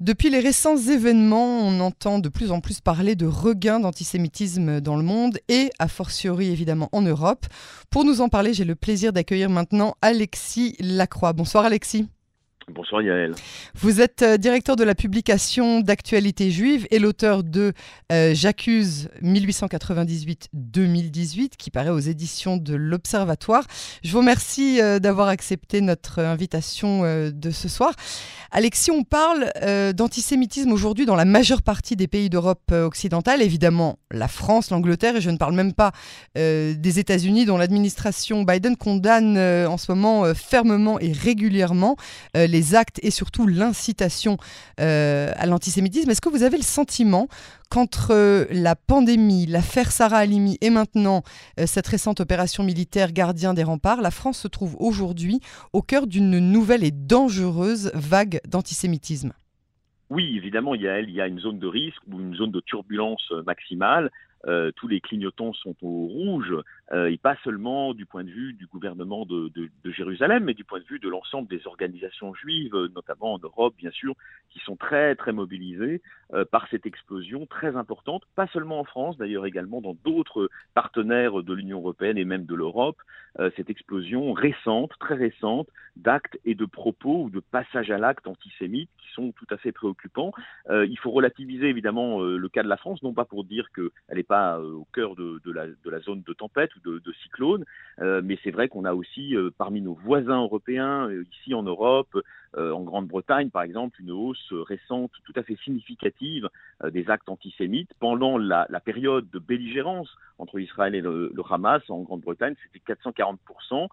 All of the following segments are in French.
Depuis les récents événements, on entend de plus en plus parler de regain d'antisémitisme dans le monde et a fortiori évidemment en Europe. Pour nous en parler, j'ai le plaisir d'accueillir maintenant Alexis Lacroix. Bonsoir Alexis. Bonsoir Yael. Vous êtes euh, directeur de la publication d'actualité juive et l'auteur de euh, J'accuse 1898-2018 qui paraît aux éditions de l'Observatoire. Je vous remercie euh, d'avoir accepté notre invitation de ce soir. Alexis, on parle d'antisémitisme aujourd'hui dans la majeure partie des pays d'Europe occidentale, évidemment la France, l'Angleterre et je ne parle même pas des États-Unis dont l'administration Biden condamne en ce moment fermement et régulièrement les actes et surtout l'incitation euh, à l'antisémitisme. Est-ce que vous avez le sentiment qu'entre euh, la pandémie, l'affaire Sarah Halimi et maintenant euh, cette récente opération militaire Gardien des remparts, la France se trouve aujourd'hui au cœur d'une nouvelle et dangereuse vague d'antisémitisme? Oui, évidemment, il y, a, il y a une zone de risque ou une zone de turbulence maximale. Euh, tous les clignotants sont au rouge, euh, et pas seulement du point de vue du gouvernement de, Jérusalem, mais du point de vue de l'ensemble des organisations juives, notamment en Europe, bien sûr, qui sont très, très mobilisées euh, par cette explosion très importante, pas seulement en France, d'ailleurs également dans d'autres partenaires de l'Union européenne et même de l'Europe, euh, cette explosion récente, très récente, d'actes et de propos ou de passages à l'acte antisémites qui sont tout à fait préoccupants. il faut relativiser évidemment le cas de la France, non pas pour dire qu'elle est pas euh, au cœur de, la, zone de tempête ou de, cyclone, euh, mais c'est vrai qu'on a aussi euh, parmi nos voisins européens, ici en Europe, en Grande-Bretagne par exemple, une hausse récente tout à fait significative des actes antisémites. Pendant la, période de belligérance entre Israël et le, Hamas en Grande-Bretagne, c'était 440%,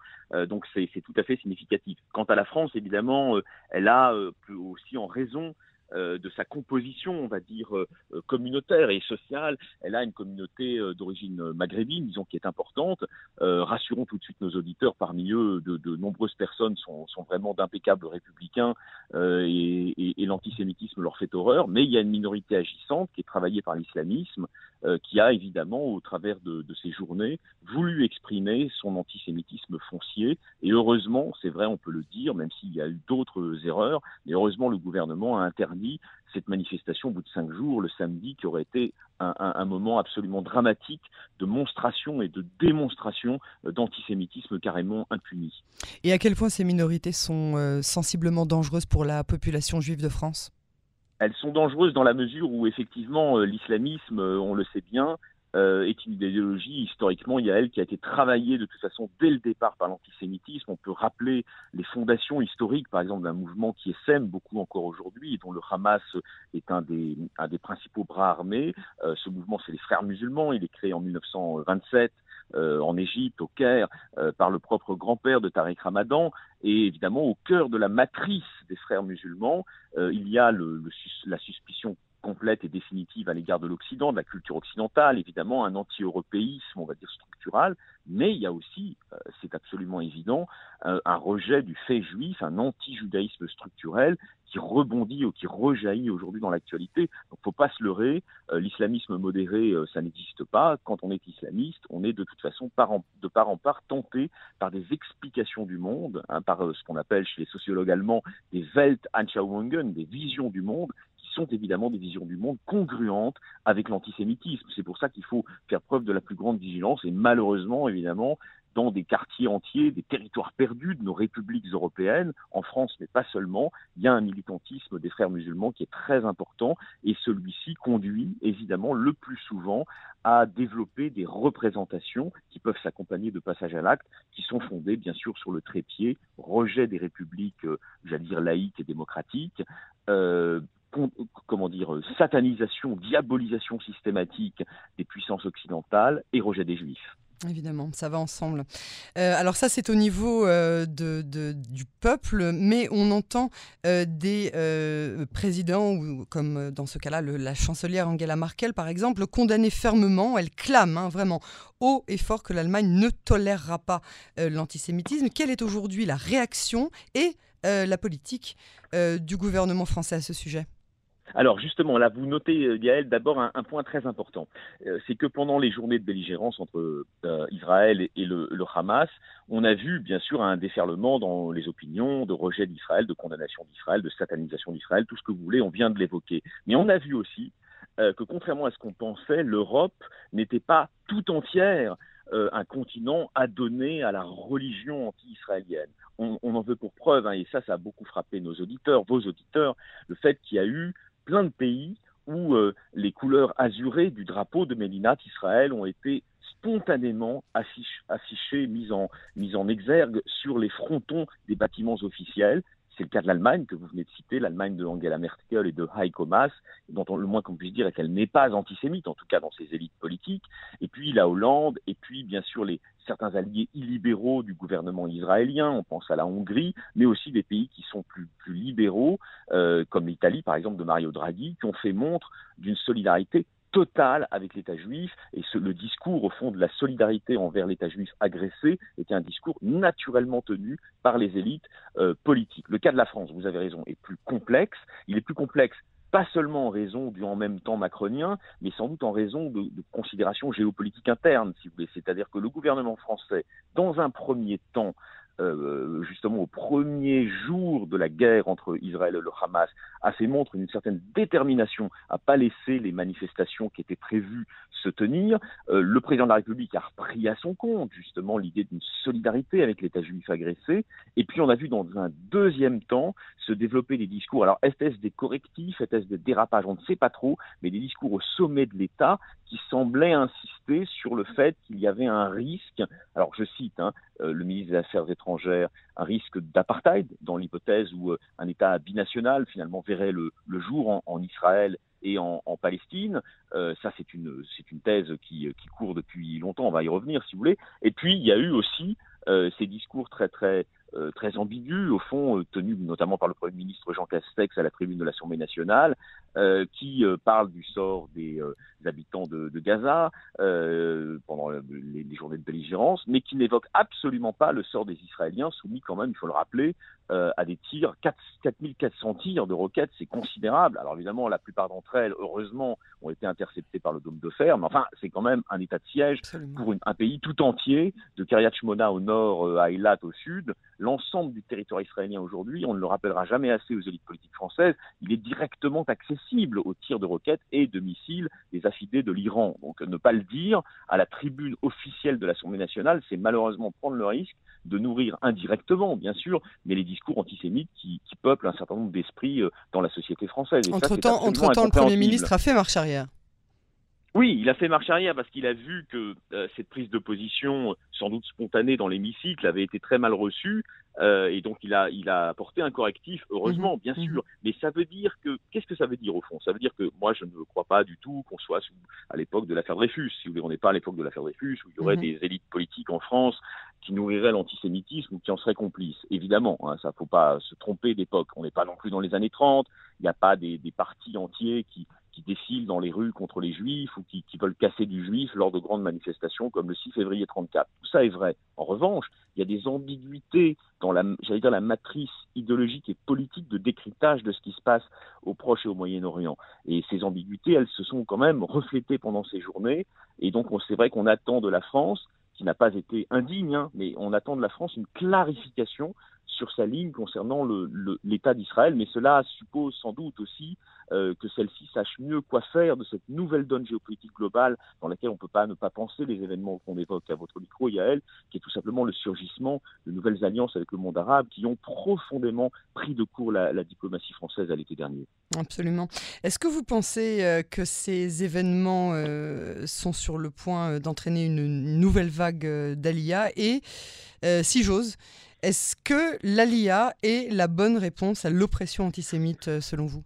donc c'est tout à fait significatif. Quant à la France, évidemment, elle a aussi en raison de sa composition, on va dire, euh, euh, communautaire et sociale. Elle a une communauté d'origine maghrébine, disons, qui est importante. rassurons tout de suite nos auditeurs, parmi eux, de, nombreuses personnes sont, vraiment d'impeccables républicains et, l'antisémitisme leur fait horreur, mais il y a une minorité agissante qui est travaillée par l'islamisme, qui a évidemment, au travers de, de ces journées, voulu exprimer son antisémitisme foncier. Et heureusement, c'est vrai, on peut le dire, même s'il y a eu d'autres erreurs, mais heureusement, le gouvernement a interdit cette manifestation au bout de cinq jours, le samedi, qui aurait été un, moment absolument dramatique de monstration et de démonstration d'antisémitisme carrément impuni. Et à quel point ces minorités sont euh, sensiblement dangereuses pour la population juive de France? Elles sont dangereuses dans la mesure où effectivement euh, l'islamisme, euh, on le sait bien, euh, est une idéologie historiquement, il y a elle qui a été travaillée de toute façon dès le départ par l'antisémitisme. On peut rappeler les fondations historiques, par exemple, d'un mouvement qui sème beaucoup encore aujourd'hui et dont le Hamas est un des, principaux bras armés. Ce mouvement, c'est les Frères musulmans. Il est créé en 1927 euh, en Égypte, au Caire, euh, par le propre grand-père de Tariq Ramadan. Et évidemment, au cœur de la matrice des frères musulmans, euh, il y a le, le, la suspicion complète et définitive à l'égard de l'Occident, de la culture occidentale, évidemment un anti-européisme, on va dire structural, mais il y a aussi, euh, c'est absolument évident, euh, un rejet du fait juif, un anti-judaïsme structurel qui rebondit ou qui rejaillit aujourd'hui dans l'actualité. Donc, faut pas se leurrer. Euh, l'islamisme modéré, ça n'existe pas. Quand on est islamiste, on est de toute façon de part en part tenté par des explications du monde, hein, par ce qu'on appelle chez les sociologues allemands des Weltanschauungen, des visions du monde, sont évidemment des visions du monde congruentes avec l'antisémitisme. C'est pour ça qu'il faut faire preuve de la plus grande vigilance et malheureusement, évidemment, dans des quartiers entiers, des territoires perdus de nos républiques européennes, en France mais pas seulement, il y a un militantisme des frères musulmans qui est très important et celui-ci conduit évidemment le plus souvent à développer des représentations qui peuvent s'accompagner de passages à l'acte, qui sont fondées bien sûr sur le trépied, rejet des républiques, euh, j'allais dire laïques et démocratiques, euh, comment dire, satanisation, diabolisation systématique des puissances occidentales et rejet des juifs. Évidemment, ça va ensemble. Euh, alors ça, c'est au niveau euh, de, du peuple, mais on entend euh, des présidents, ou, comme dans ce cas-là, la chancelière Angela Merkel, par exemple, condamner fermement, elle clame hein, vraiment haut et fort que l'Allemagne ne tolérera pas l'antisémitisme. Quelle est aujourd'hui la réaction et la politique du gouvernement français à ce sujet? Alors justement, là, vous notez, euh, Gaël, d'abord un, point très important. Euh, c'est que pendant les journées de belligérance entre euh, Israël et, le, Hamas, on a vu bien sûr un déferlement dans les opinions de rejet d'Israël, de condamnation d'Israël, de satanisation d'Israël, tout ce que vous voulez, on vient de l'évoquer. Mais on a vu aussi que contrairement à ce qu'on pensait, l'Europe n'était pas tout entière un continent adonné à la religion anti-israélienne. On, en veut pour preuve, hein, et ça, ça a beaucoup frappé nos auditeurs, vos auditeurs, le fait qu'il y a eu plein de pays où euh, les couleurs azurées du drapeau de Mélinat Israël ont été spontanément affichées, mises en, mises en exergue sur les frontons des bâtiments officiels. C'est le cas de l'Allemagne que vous venez de citer, l'Allemagne de Angela Merkel et de Heiko Maas, dont le moins qu'on puisse dire est qu'elle n'est pas antisémite, en tout cas dans ses élites politiques. Et puis la Hollande, et puis bien sûr les, certains alliés illibéraux du gouvernement israélien, on pense à la Hongrie, mais aussi des pays qui sont plus, libéraux, euh, comme l'Italie par exemple de Mario Draghi, qui ont fait montre d'une solidarité totale avec l'État juif et le discours au fond de la solidarité envers l'État juif agressé était un discours naturellement tenu par les élites euh, politiques. Le cas de la France, vous avez raison, est plus complexe. Il est plus complexe pas seulement en raison du en même temps macronien, mais sans doute en raison de, de considérations géopolitiques internes, si vous voulez. C'est-à-dire que le gouvernement français, dans un premier temps, euh, justement au premier jour de la guerre entre Israël et le Hamas, a fait montre d'une certaine détermination à pas laisser les manifestations qui étaient prévues se tenir. Euh, le président de la République a repris à son compte justement l'idée d'une solidarité avec l'État juif agressé. Et puis on a vu dans un deuxième temps se développer des discours. Alors est-ce des correctifs, est-ce des dérapages? On ne sait pas trop, mais des discours au sommet de l'État qui semblaient insister sur le fait qu'il y avait un risque. Alors je cite hein, euh, le ministre des Affaires étrangères, un risque d'apartheid dans l'hypothèse où euh, un État binational finalement verrait le, jour en, Israël et en, Palestine. Euh, ça, c'est une, c'est une thèse qui, qui court depuis longtemps. On va y revenir, si vous voulez. Et puis, il y a eu aussi ces discours très, très euh, très ambigu, au fond, euh, tenu notamment par le Premier ministre Jean Castex à la tribune de l'Assemblée nationale, euh, qui parle du sort des, habitants de, Gaza pendant les, les, journées de belligérance, mais qui n'évoque absolument pas le sort des Israéliens, soumis quand même, il faut le rappeler, à des tirs, 4, 4400 tirs de roquettes, c'est considérable. Alors évidemment, la plupart d'entre elles, heureusement, ont été interceptées par le dôme de fer, mais enfin, c'est quand même un état de siège pour un pays tout entier, de Kiryat Shmona au nord à Eilat au sud, l'ensemble du territoire israélien aujourd'hui, on ne le rappellera jamais assez aux élites politiques françaises, il est directement accessible aux tirs de roquettes et de missiles des affidés de l'Iran. Donc ne pas le dire à la tribune officielle de l'Assemblée nationale, c'est malheureusement prendre le risque de nourrir indirectement, bien sûr, mais les discours antisémites qui, peuplent un certain nombre d'esprits euh, dans la société française. Entre-temps, entre le Premier ministre a fait marche arrière. Oui, il a fait marche arrière parce qu'il a vu que euh, cette prise de position, sans doute spontanée dans l'hémicycle, avait été très mal reçue. Euh, et donc il a, il a apporté un correctif, heureusement, mhm. bien mhm. sûr. Mais ça veut dire que, qu'est-ce que ça veut dire au fond? Ça veut dire que moi je ne crois pas du tout qu'on soit à l'époque de l'affaire Dreyfus. Si vous voulez, on n'est pas à l'époque de l'affaire Dreyfus où il y aurait mhm. des élites politiques en France qui nourriraient l'antisémitisme ou qui en seraient complices. Évidemment, hein, ça faut pas se tromper d'époque. On n'est pas non plus dans les années 30. Il n'y a pas des, des partis entiers qui, qui défilent dans les rues contre les juifs ou qui, veulent casser du juif lors de grandes manifestations comme le 6 février 34. Tout ça est vrai. En revanche, il y a des ambiguïtés dans la, dire, la matrice idéologique et politique de décryptage de ce qui se passe au Proche et au Moyen-Orient. Et ces ambiguïtés, elles se sont quand même reflétées pendant ces journées. Et donc, c'est vrai qu'on attend de la France qui n'a pas été indigne, hein, mais on attend de la France une clarification sur sa ligne concernant l'État d'Israël, mais cela suppose sans doute aussi euh, que celle-ci sache mieux quoi faire de cette nouvelle donne géopolitique globale dans laquelle on ne peut pas ne pas penser les événements qu'on évoque à votre micro, Yael, qui est tout simplement le surgissement de nouvelles alliances avec le monde arabe qui ont profondément pris de court la, diplomatie française à l'été dernier. Absolument. Est-ce que vous pensez euh, que ces événements euh, sont sur le point d'entraîner une, nouvelle vague d'Alia Et, si j'ose, est-ce que l'ALIA est la bonne réponse à l'oppression antisémite selon vous?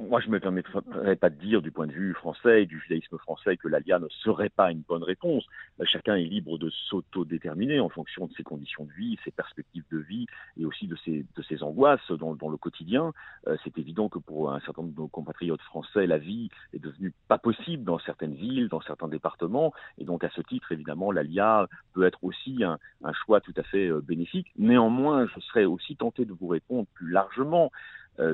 Moi, je ne me permettrais pas de dire du point de vue français du judaïsme français que l'ALIA ne serait pas une bonne réponse. Euh, chacun est libre de s'auto-déterminer en fonction de ses conditions de vie, ses perspectives de vie et aussi de ses, de ses angoisses dans, dans le quotidien. Euh, c'est évident que pour un certain nombre de nos compatriotes français, la vie est devenue pas possible dans certaines villes, dans certains départements. Et donc, à ce titre, évidemment, l'ALIA peut être aussi un, un choix tout à fait euh, bénéfique. Néanmoins, je serais aussi tenté de vous répondre plus largement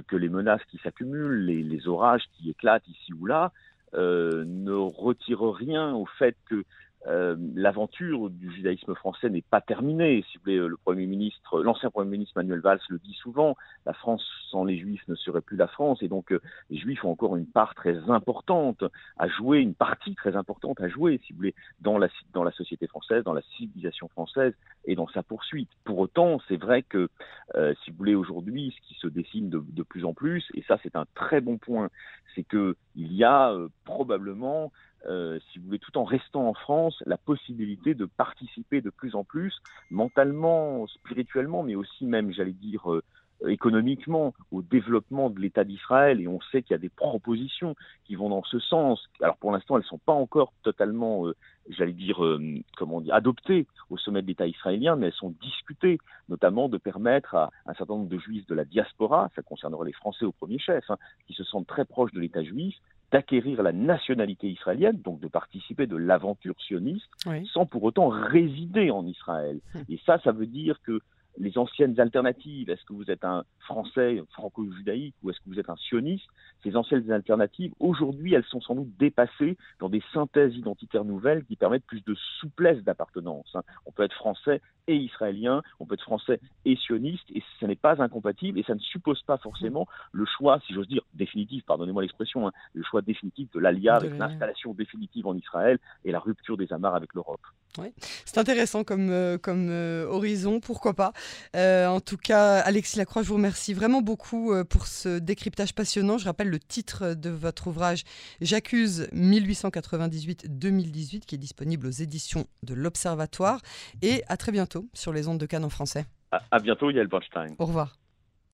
que les menaces qui s'accumulent, les, orages qui éclatent ici ou là, ne retirent rien au fait que euh, l'aventure du judaïsme français n'est pas terminée. Si vous voulez, le Premier ministre, l'ancien Premier ministre Manuel Valls le dit souvent, la France sans les Juifs ne serait plus la France, et donc euh, les Juifs ont encore une part très importante à jouer, une partie très importante à jouer, si vous voulez, dans la, société française, dans la civilisation française et dans sa poursuite. Pour autant, c'est vrai que, euh, si vous voulez, aujourd'hui, ce qui se dessine de, de, plus en plus, et ça c'est un très bon point, c'est que il y a probablement euh, si vous voulez, tout en restant en France, la possibilité de participer de plus en plus, mentalement, spirituellement, mais aussi même, j'allais dire, euh, économiquement, au développement de l'État d'Israël. Et on sait qu'il y a des propositions qui vont dans ce sens. Alors pour l'instant, elles ne sont pas encore totalement, euh, j'allais dire, comment dire, adoptées au sommet de l'État israélien, mais elles sont discutées, notamment de permettre à un certain nombre de juifs de la diaspora, ça concernera les Français au premier chef, hein, qui se sentent très proches de l'État juif, d'acquérir la nationalité israélienne, donc de participer de l'aventure sioniste, sans pour autant résider en Israël. Hum. Et ça, ça veut dire que les anciennes alternatives, est-ce que vous êtes un Français franco-judaïque ou est-ce que vous êtes un sioniste? Ces anciennes alternatives, aujourd'hui, elles sont sans doute dépassées dans des synthèses identitaires nouvelles qui permettent plus de souplesse d'appartenance. Hein. On peut être français et israélien, on peut être français et sioniste, et ce n'est pas incompatible, et ça ne suppose pas forcément le choix, si j'ose dire, définitif, pardonnez-moi l'expression, hein, le choix définitif de l'ALIA avec l'installation définitive en Israël et la rupture des amarres avec l'Europe. Ouais. C'est intéressant comme, euh, comme euh, horizon, pourquoi pas. Euh, en tout cas, Alexis Lacroix, je vous remercie vraiment beaucoup pour ce décryptage passionnant. Je rappelle le titre de votre ouvrage J'accuse 1898-2018 qui est disponible aux éditions de l'Observatoire. Et à très bientôt sur les ondes de Cannes en français. À, à bientôt, Yael Bernstein. Au revoir.